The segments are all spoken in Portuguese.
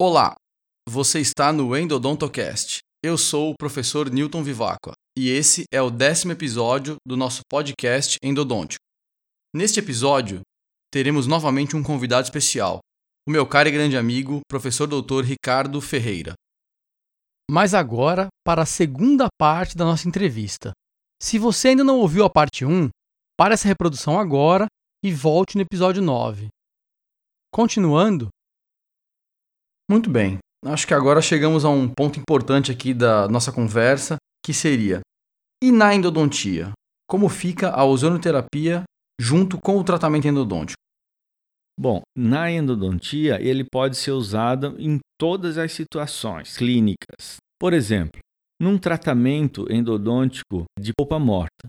Olá, você está no Endodontocast. Eu sou o professor Newton Vivacqua e esse é o décimo episódio do nosso podcast Endodôntico. Neste episódio, teremos novamente um convidado especial, o meu caro e grande amigo, professor doutor Ricardo Ferreira. Mas agora para a segunda parte da nossa entrevista. Se você ainda não ouviu a parte 1, pare essa reprodução agora e volte no episódio 9. Continuando, Muito bem, acho que agora chegamos a um ponto importante aqui da nossa conversa, que seria: e na endodontia? Como fica a ozonoterapia junto com o tratamento endodôntico? Bom, na endodontia ele pode ser usado em todas as situações clínicas. Por exemplo, num tratamento endodôntico de polpa morta,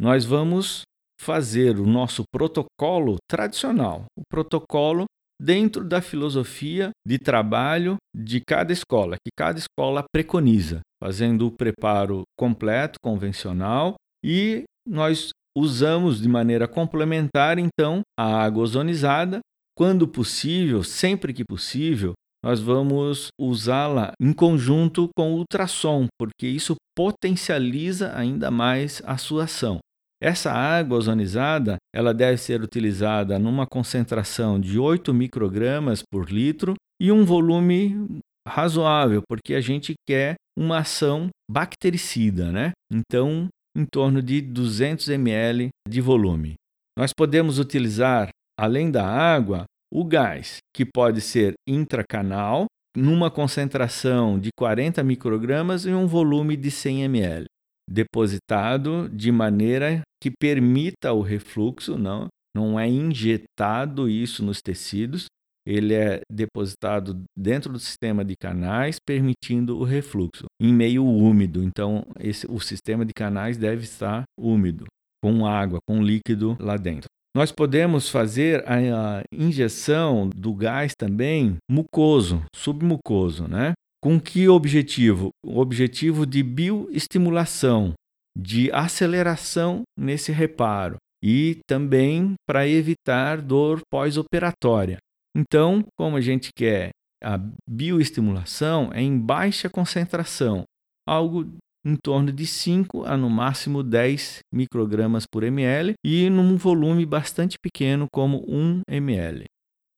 nós vamos fazer o nosso protocolo tradicional, o protocolo dentro da filosofia de trabalho de cada escola, que cada escola preconiza, fazendo o preparo completo, convencional, e nós usamos de maneira complementar então a água ozonizada, quando possível, sempre que possível, nós vamos usá-la em conjunto com o ultrassom, porque isso potencializa ainda mais a sua ação. Essa água ozonizada, ela deve ser utilizada numa concentração de 8 microgramas por litro e um volume razoável, porque a gente quer uma ação bactericida, né? Então, em torno de 200 ml de volume. Nós podemos utilizar, além da água, o gás, que pode ser intracanal, numa concentração de 40 microgramas e um volume de 100 ml depositado de maneira que permita o refluxo, não, não é injetado isso nos tecidos, ele é depositado dentro do sistema de canais, permitindo o refluxo em meio úmido. Então, esse, o sistema de canais deve estar úmido, com água, com líquido lá dentro. Nós podemos fazer a, a injeção do gás também mucoso, submucoso, né? Com que objetivo? O objetivo de bioestimulação, de aceleração nesse reparo e também para evitar dor pós-operatória. Então, como a gente quer a bioestimulação, é em baixa concentração, algo em torno de 5 a no máximo 10 microgramas por ml e num volume bastante pequeno, como 1 ml.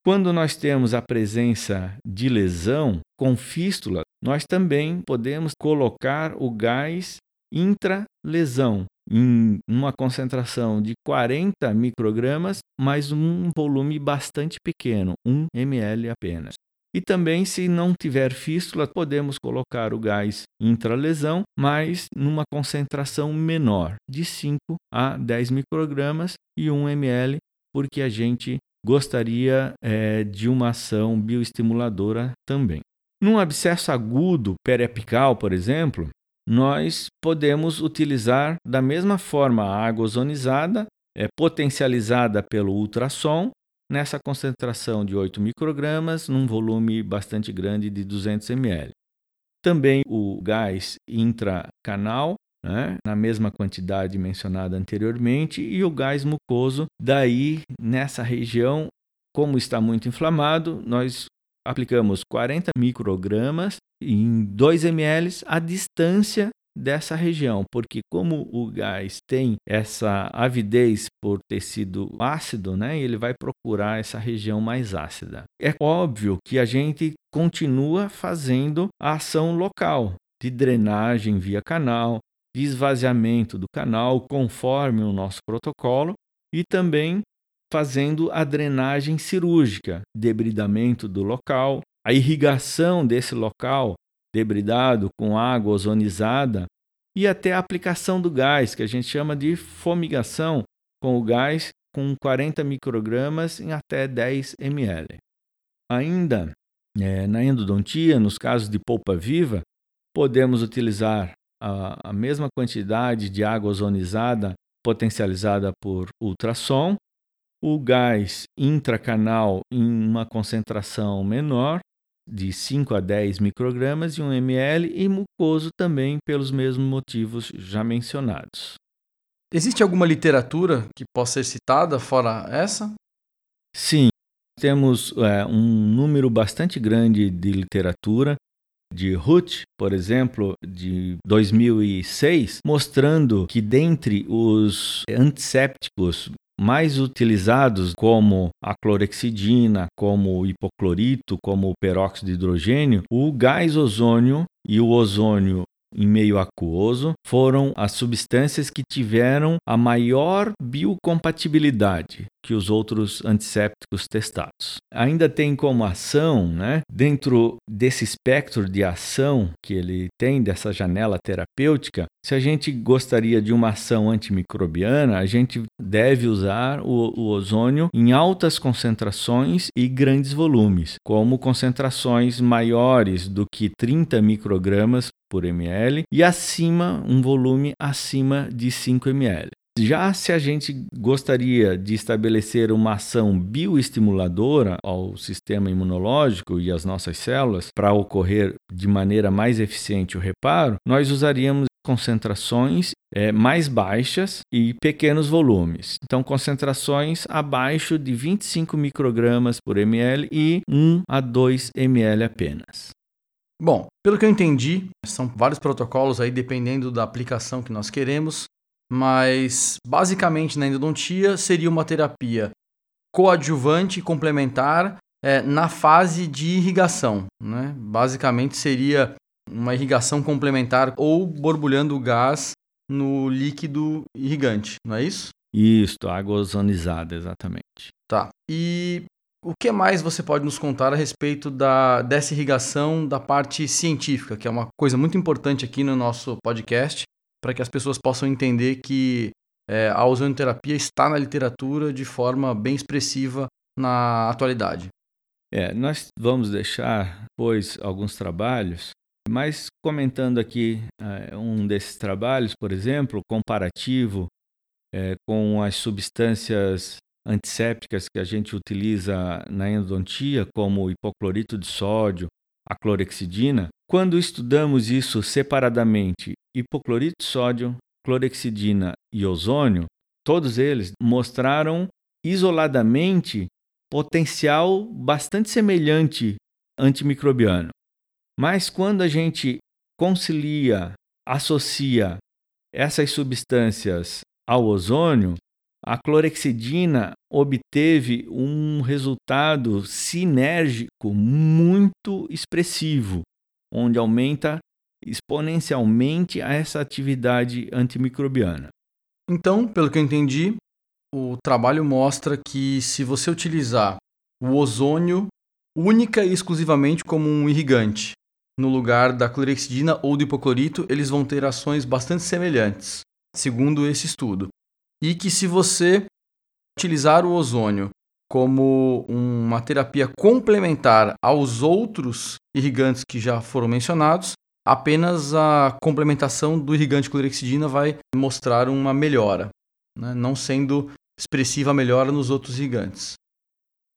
Quando nós temos a presença de lesão com fístula, nós também podemos colocar o gás intralesão em uma concentração de 40 microgramas, mas um volume bastante pequeno, 1 ml apenas. E também, se não tiver fístula, podemos colocar o gás intralesão, mas numa concentração menor, de 5 a 10 microgramas e 1 ml, porque a gente gostaria é, de uma ação bioestimuladora também. Num abscesso agudo periapical, por exemplo, nós podemos utilizar da mesma forma a água ozonizada, é, potencializada pelo ultrassom, nessa concentração de 8 microgramas, num volume bastante grande de 200 ml. Também o gás intracanal, né, na mesma quantidade mencionada anteriormente, e o gás mucoso, daí nessa região, como está muito inflamado, nós aplicamos 40 microgramas em 2 ml à distância dessa região, porque como o gás tem essa avidez por tecido ácido, né, ele vai procurar essa região mais ácida. É óbvio que a gente continua fazendo a ação local de drenagem via canal, esvaziamento do canal conforme o nosso protocolo e também fazendo a drenagem cirúrgica, debridamento do local, a irrigação desse local debridado com água ozonizada e até a aplicação do gás, que a gente chama de fomigação com o gás com 40 microgramas em até 10 ml. Ainda é, na endodontia, nos casos de polpa viva, podemos utilizar a, a mesma quantidade de água ozonizada potencializada por ultrassom, o gás intracanal em uma concentração menor de 5 a 10 microgramas e 1 ml e mucoso também pelos mesmos motivos já mencionados. Existe alguma literatura que possa ser citada fora essa? Sim, temos é, um número bastante grande de literatura de Ruth, por exemplo, de 2006, mostrando que dentre os antissépticos mais utilizados, como a clorexidina, como o hipoclorito, como o peróxido de hidrogênio, o gás ozônio e o ozônio em meio aquoso foram as substâncias que tiveram a maior biocompatibilidade que os outros antissépticos testados. Ainda tem como ação, né, dentro desse espectro de ação que ele tem, dessa janela terapêutica, se a gente gostaria de uma ação antimicrobiana, a gente deve usar o, o ozônio em altas concentrações e grandes volumes, como concentrações maiores do que 30 microgramas por ml e acima, um volume acima de 5 ml. Já se a gente gostaria de estabelecer uma ação bioestimuladora ao sistema imunológico e às nossas células para ocorrer de maneira mais eficiente o reparo, nós usaríamos concentrações é, mais baixas e pequenos volumes. Então, concentrações abaixo de 25 microgramas por ml e 1 a 2 ml apenas. Bom, pelo que eu entendi, são vários protocolos aí dependendo da aplicação que nós queremos mas basicamente na endodontia seria uma terapia coadjuvante complementar é, na fase de irrigação. Né? Basicamente seria uma irrigação complementar ou borbulhando o gás no líquido irrigante, não é isso? Isso, água ozonizada, exatamente. Tá. E o que mais você pode nos contar a respeito da, dessa irrigação da parte científica, que é uma coisa muito importante aqui no nosso podcast, para que as pessoas possam entender que é, a ozonoterapia está na literatura de forma bem expressiva na atualidade. É, nós vamos deixar depois alguns trabalhos, mas comentando aqui é, um desses trabalhos, por exemplo, comparativo é, com as substâncias antissépticas que a gente utiliza na endodontia, como o hipoclorito de sódio, a clorexidina, quando estudamos isso separadamente, hipoclorito de sódio, clorexidina e ozônio, todos eles mostraram isoladamente potencial bastante semelhante antimicrobiano. Mas quando a gente concilia, associa essas substâncias ao ozônio, a clorexidina obteve um resultado sinérgico muito expressivo, onde aumenta exponencialmente essa atividade antimicrobiana. Então, pelo que eu entendi, o trabalho mostra que se você utilizar o ozônio única e exclusivamente como um irrigante, no lugar da clorexidina ou do hipoclorito, eles vão ter ações bastante semelhantes, segundo esse estudo. E que se você utilizar o ozônio como uma terapia complementar aos outros irrigantes que já foram mencionados, apenas a complementação do irrigante clorexidina vai mostrar uma melhora, né? não sendo expressiva a melhora nos outros irrigantes.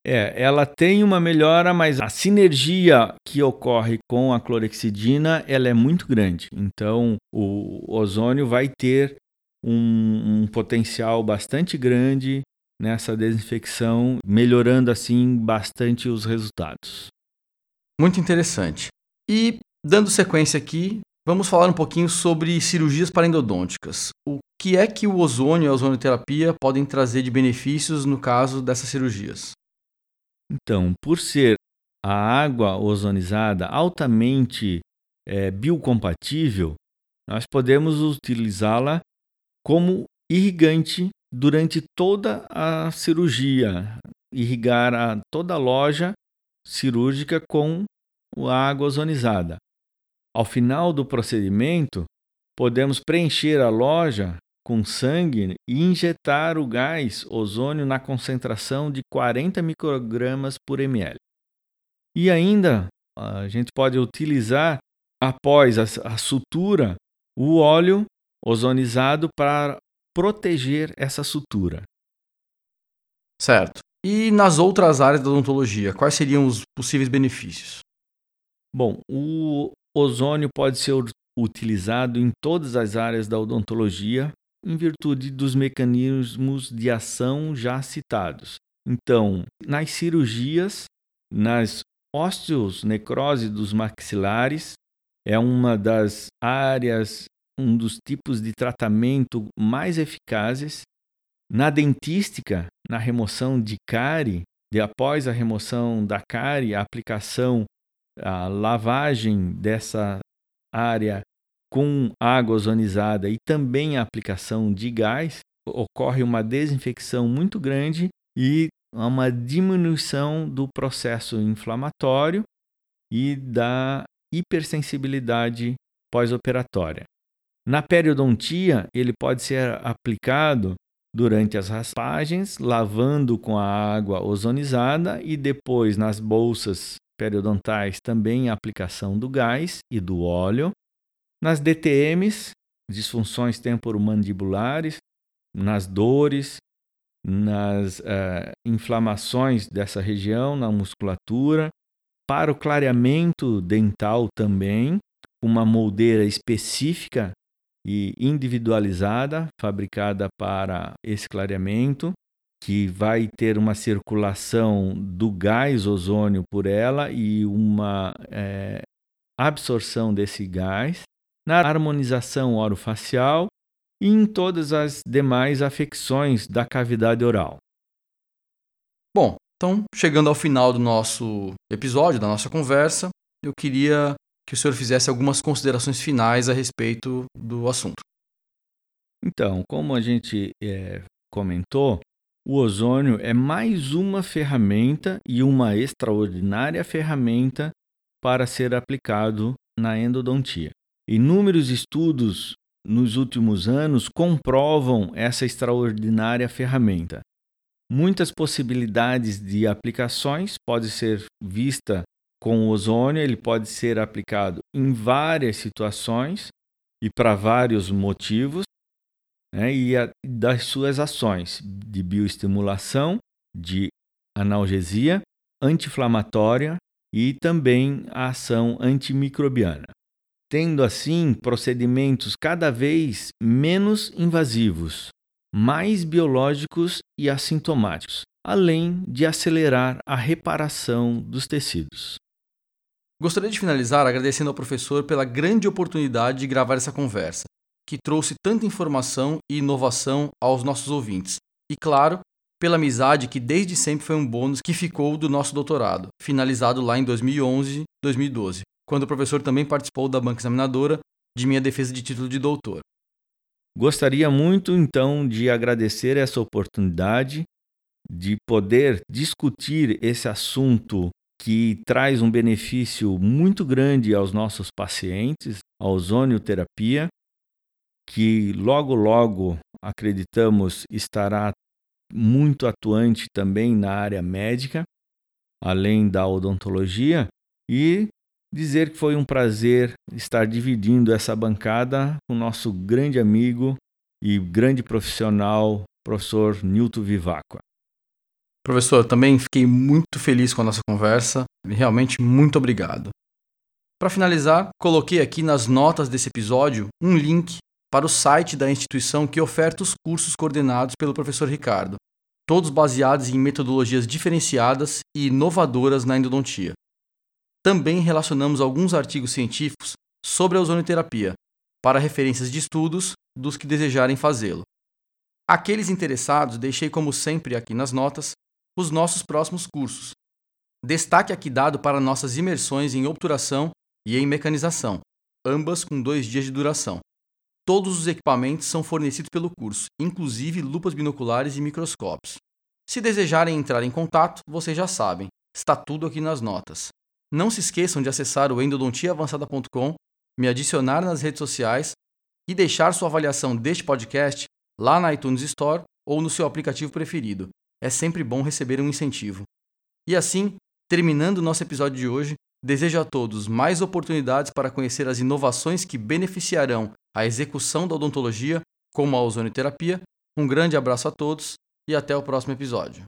É, ela tem uma melhora, mas a sinergia que ocorre com a clorexidina ela é muito grande. Então, o ozônio vai ter um, um potencial bastante grande nessa desinfecção, melhorando assim bastante os resultados. Muito interessante. E dando sequência aqui, vamos falar um pouquinho sobre cirurgias parendodônticas. O que é que o ozônio e a ozonioterapia podem trazer de benefícios no caso dessas cirurgias? Então, por ser a água ozonizada altamente é, biocompatível, nós podemos utilizá-la como irrigante durante toda a cirurgia, irrigar a, toda a loja cirúrgica com a água ozonizada. Ao final do procedimento, podemos preencher a loja com sangue e injetar o gás ozônio na concentração de 40 microgramas por ml. E ainda a gente pode utilizar após a, a sutura o óleo ozonizado para proteger essa sutura. Certo. E nas outras áreas da odontologia, quais seriam os possíveis benefícios? Bom, o ozônio pode ser utilizado em todas as áreas da odontologia em virtude dos mecanismos de ação já citados. Então, nas cirurgias, nas osteonecrose dos maxilares, é uma das áreas, um dos tipos de tratamento mais eficazes. Na dentística, na remoção de cárie, de após a remoção da cárie, a aplicação, a lavagem dessa área com água ozonizada e também a aplicação de gás, ocorre uma desinfecção muito grande e uma diminuição do processo inflamatório e da hipersensibilidade pós-operatória. Na periodontia, ele pode ser aplicado durante as raspagens, lavando com a água ozonizada e depois nas bolsas periodontais também a aplicação do gás e do óleo. Nas DTMs, disfunções temporomandibulares, nas dores, nas uh, inflamações dessa região, na musculatura, para o clareamento dental também, uma moldeira específica e individualizada, fabricada para esse clareamento, que vai ter uma circulação do gás ozônio por ela e uma é, absorção desse gás, na harmonização orofacial e em todas as demais afecções da cavidade oral. Bom, então chegando ao final do nosso episódio, da nossa conversa, eu queria que o senhor fizesse algumas considerações finais a respeito do assunto. Então, como a gente é, comentou, o ozônio é mais uma ferramenta e uma extraordinária ferramenta para ser aplicado na endodontia. Inúmeros estudos nos últimos anos comprovam essa extraordinária ferramenta. Muitas possibilidades de aplicações podem ser vista com o ozônio, ele pode ser aplicado em várias situações e para vários motivos, né? e a, das suas ações de bioestimulação, de analgesia, anti-inflamatória e também a ação antimicrobiana. Tendo assim procedimentos cada vez menos invasivos, mais biológicos e assintomáticos, além de acelerar a reparação dos tecidos. Gostaria de finalizar agradecendo ao professor pela grande oportunidade de gravar essa conversa, que trouxe tanta informação e inovação aos nossos ouvintes. E, claro, pela amizade que desde sempre foi um bônus que ficou do nosso doutorado, finalizado lá em 2011, 2012, quando o professor também participou da banca examinadora de minha defesa de título de doutor. Gostaria muito então de agradecer essa oportunidade de poder discutir esse assunto que traz um benefício muito grande aos nossos pacientes, a ozonioterapia, que logo logo acreditamos estará muito atuante também na área médica, além da odontologia, e dizer que foi um prazer estar dividindo essa bancada com nosso grande amigo e grande profissional, professor Nilton Vivacqua. Professor, também fiquei muito feliz com a nossa conversa. Realmente, muito obrigado. Para finalizar, coloquei aqui nas notas desse episódio um link para o site da instituição que oferta os cursos coordenados pelo professor Ricardo, todos baseados em metodologias diferenciadas e inovadoras na endodontia. Também relacionamos alguns artigos científicos sobre a ozonioterapia, para referências de estudos dos que desejarem fazê-lo. Aqueles interessados, deixei como sempre aqui nas notas os nossos próximos cursos. Destaque aqui dado para nossas imersões em obturação e em mecanização, ambas com dois dias de duração. Todos os equipamentos são fornecidos pelo curso, inclusive lupas binoculares e microscópios. Se desejarem entrar em contato, vocês já sabem, está tudo aqui nas notas. Não se esqueçam de acessar o endodontiaavançada.com, me adicionar nas redes sociais e deixar sua avaliação deste podcast lá na iTunes Store ou no seu aplicativo preferido é sempre bom receber um incentivo. E assim, terminando o nosso episódio de hoje, desejo a todos mais oportunidades para conhecer as inovações que beneficiarão a execução da odontologia, como a ozonioterapia. Um grande abraço a todos e até o próximo episódio.